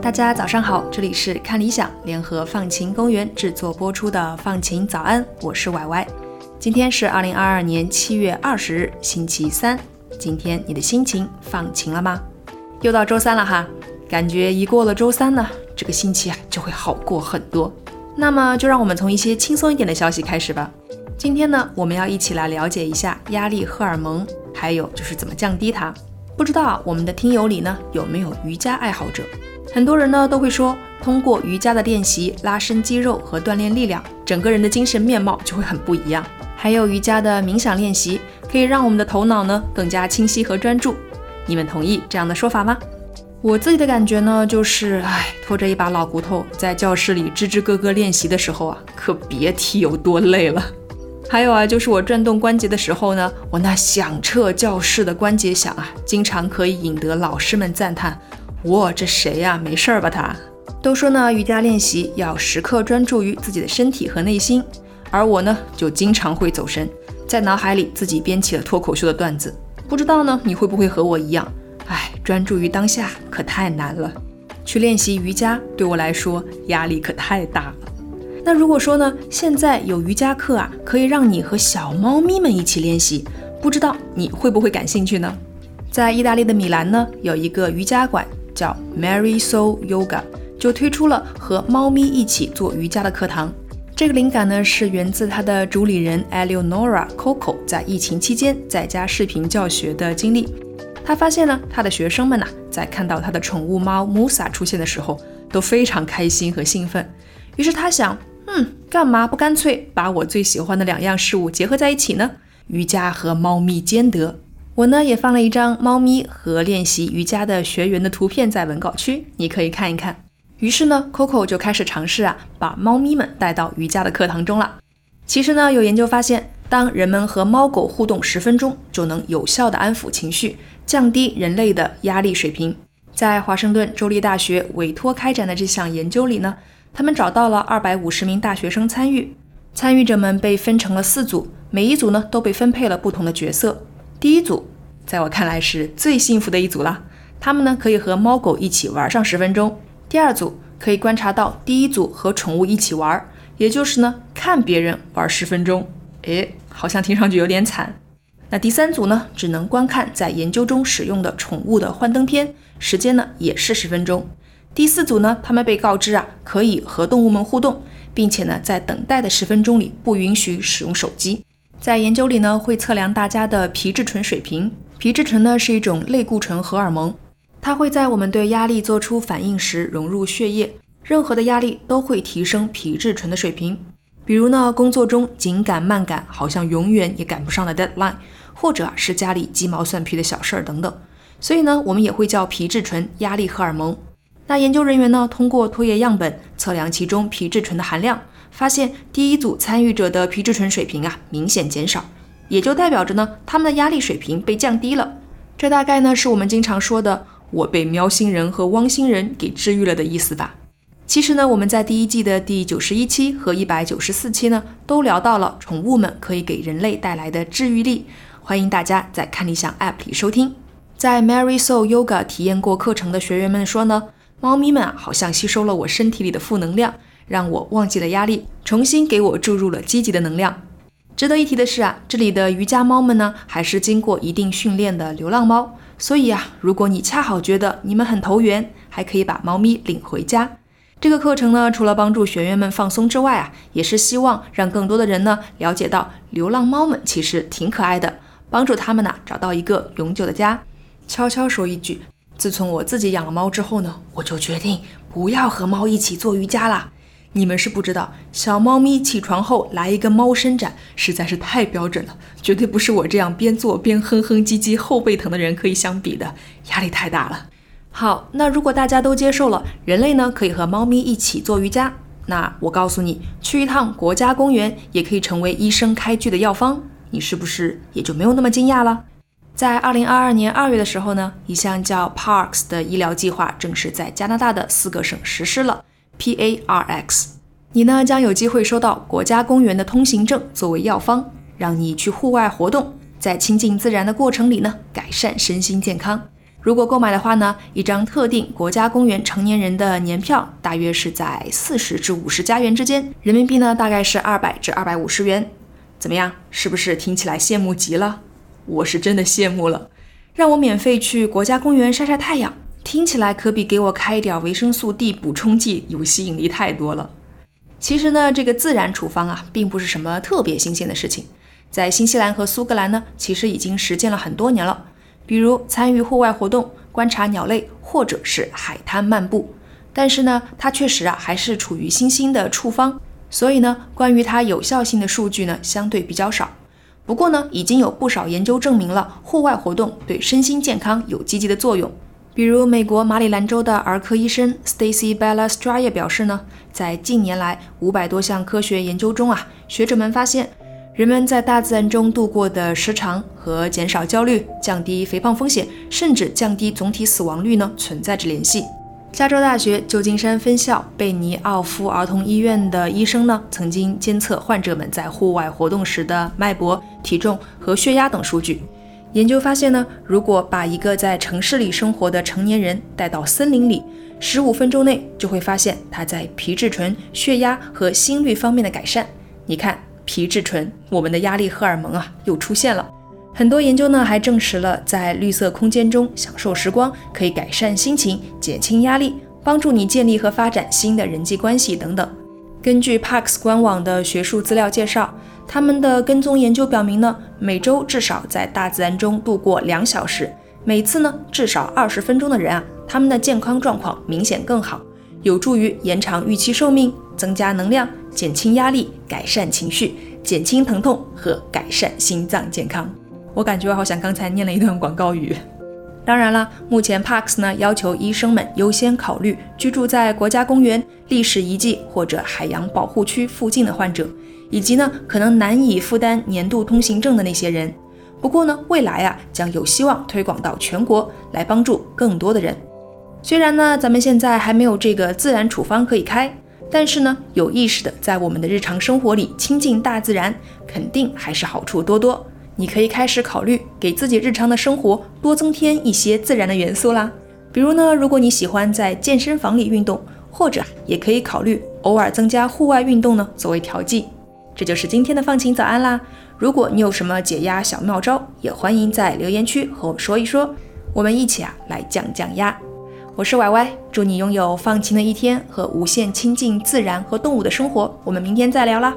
大家早上好，这里是看理想联合放晴公园制作播出的放晴早安，我是歪歪。今天是二零二二年七月二十日，星期三。今天你的心情放晴了吗？又到周三了哈，感觉一过了周三呢，这个星期啊就会好过很多。那么就让我们从一些轻松一点的消息开始吧。今天呢，我们要一起来了解一下压力荷尔蒙，还有就是怎么降低它。不知道我们的听友里呢有没有瑜伽爱好者？很多人呢都会说，通过瑜伽的练习，拉伸肌肉和锻炼力量，整个人的精神面貌就会很不一样。还有瑜伽的冥想练习，可以让我们的头脑呢更加清晰和专注。你们同意这样的说法吗？我自己的感觉呢，就是唉，拖着一把老骨头在教室里吱吱咯咯练习的时候啊，可别提有多累了。还有啊，就是我转动关节的时候呢，我那响彻教室的关节响啊，经常可以引得老师们赞叹。哇，这谁呀？没事儿吧？他都说呢，瑜伽练习要时刻专注于自己的身体和内心，而我呢，就经常会走神，在脑海里自己编起了脱口秀的段子。不知道呢，你会不会和我一样？哎，专注于当下可太难了。去练习瑜伽对我来说压力可太大了。那如果说呢，现在有瑜伽课啊，可以让你和小猫咪们一起练习，不知道你会不会感兴趣呢？在意大利的米兰呢，有一个瑜伽馆。叫 Maryso Yoga，就推出了和猫咪一起做瑜伽的课堂。这个灵感呢是源自他的主理人 Eleonora Coco 在疫情期间在家视频教学的经历。他发现呢，他的学生们呐，在看到他的宠物猫 Musa 出现的时候，都非常开心和兴奋。于是他想，嗯，干嘛不干脆把我最喜欢的两样事物结合在一起呢？瑜伽和猫咪兼得。我呢也放了一张猫咪和练习瑜伽的学员的图片在文稿区，你可以看一看。于是呢，Coco 就开始尝试啊，把猫咪们带到瑜伽的课堂中了。其实呢，有研究发现，当人们和猫狗互动十分钟，就能有效的安抚情绪，降低人类的压力水平。在华盛顿州立大学委托开展的这项研究里呢，他们找到了二百五十名大学生参与，参与者们被分成了四组，每一组呢都被分配了不同的角色。第一组，在我看来是最幸福的一组了。他们呢可以和猫狗一起玩上十分钟。第二组可以观察到第一组和宠物一起玩，也就是呢看别人玩十分钟。诶，好像听上去有点惨。那第三组呢只能观看在研究中使用的宠物的幻灯片，时间呢也是十分钟。第四组呢，他们被告知啊可以和动物们互动，并且呢在等待的十分钟里不允许使用手机。在研究里呢，会测量大家的皮质醇水平。皮质醇呢是一种类固醇荷尔蒙，它会在我们对压力做出反应时融入血液。任何的压力都会提升皮质醇的水平。比如呢，工作中紧赶慢赶，好像永远也赶不上的 deadline，或者是家里鸡毛蒜皮的小事儿等等。所以呢，我们也会叫皮质醇压力荷尔蒙。那研究人员呢，通过唾液样本测量其中皮质醇的含量。发现第一组参与者的皮质醇水平啊明显减少，也就代表着呢他们的压力水平被降低了。这大概呢是我们经常说的“我被喵星人和汪星人给治愈了”的意思吧。其实呢我们在第一季的第九十一期和一百九十四期呢都聊到了宠物们可以给人类带来的治愈力，欢迎大家在看理想 App 里收听。在 Mary Soul Yoga 体验过课程的学员们说呢，猫咪们啊好像吸收了我身体里的负能量。让我忘记了压力，重新给我注入了积极的能量。值得一提的是啊，这里的瑜伽猫们呢，还是经过一定训练的流浪猫。所以啊，如果你恰好觉得你们很投缘，还可以把猫咪领回家。这个课程呢，除了帮助学员们放松之外啊，也是希望让更多的人呢，了解到流浪猫们其实挺可爱的，帮助他们呢找到一个永久的家。悄悄说一句，自从我自己养了猫之后呢，我就决定不要和猫一起做瑜伽啦。你们是不知道，小猫咪起床后来一个猫伸展，实在是太标准了，绝对不是我这样边做边哼哼唧唧、后背疼的人可以相比的，压力太大了。好，那如果大家都接受了，人类呢可以和猫咪一起做瑜伽，那我告诉你，去一趟国家公园也可以成为医生开具的药方，你是不是也就没有那么惊讶了？在二零二二年二月的时候呢，一项叫 Parks 的医疗计划正式在加拿大的四个省实施了 PARX。你呢将有机会收到国家公园的通行证作为药方，让你去户外活动，在亲近自然的过程里呢改善身心健康。如果购买的话呢，一张特定国家公园成年人的年票大约是在四十至五十加元之间，人民币呢大概是二百至二百五十元。怎么样？是不是听起来羡慕极了？我是真的羡慕了，让我免费去国家公园晒晒太阳，听起来可比给我开一点维生素 D 补充剂有吸引力太多了。其实呢，这个自然处方啊，并不是什么特别新鲜的事情，在新西兰和苏格兰呢，其实已经实践了很多年了。比如参与户外活动、观察鸟类，或者是海滩漫步。但是呢，它确实啊，还是处于新兴的处方，所以呢，关于它有效性的数据呢，相对比较少。不过呢，已经有不少研究证明了户外活动对身心健康有积极的作用。比如，美国马里兰州的儿科医生 Stacy Bella Stryer 表示呢，在近年来五百多项科学研究中啊，学者们发现，人们在大自然中度过的时长和减少焦虑、降低肥胖风险，甚至降低总体死亡率呢，存在着联系。加州大学旧金山分校贝尼奥夫儿童医院的医生呢，曾经监测患者们在户外活动时的脉搏、体重和血压等数据。研究发现呢，如果把一个在城市里生活的成年人带到森林里，十五分钟内就会发现他在皮质醇、血压和心率方面的改善。你看，皮质醇，我们的压力荷尔蒙啊，又出现了。很多研究呢还证实了，在绿色空间中享受时光可以改善心情、减轻压力、帮助你建立和发展新的人际关系等等。根据 Parks 官网的学术资料介绍，他们的跟踪研究表明呢，每周至少在大自然中度过两小时，每次呢至少二十分钟的人啊，他们的健康状况明显更好，有助于延长预期寿命、增加能量、减轻压力、改善情绪、减轻疼痛和改善心脏健康。我感觉我好像刚才念了一段广告语。当然了，目前 Parks 呢要求医生们优先考虑居住在国家公园、历史遗迹或者海洋保护区附近的患者，以及呢可能难以负担年度通行证的那些人。不过呢，未来啊将有希望推广到全国，来帮助更多的人。虽然呢咱们现在还没有这个自然处方可以开，但是呢有意识的在我们的日常生活里亲近大自然，肯定还是好处多多。你可以开始考虑给自己日常的生活多增添一些自然的元素啦。比如呢，如果你喜欢在健身房里运动，或者也可以考虑偶尔增加户外运动呢，作为调剂。这就是今天的放晴早安啦。如果你有什么解压小妙招，也欢迎在留言区和我说一说，我们一起啊来降降压。我是歪歪，祝你拥有放晴的一天和无限亲近自然和动物的生活。我们明天再聊啦。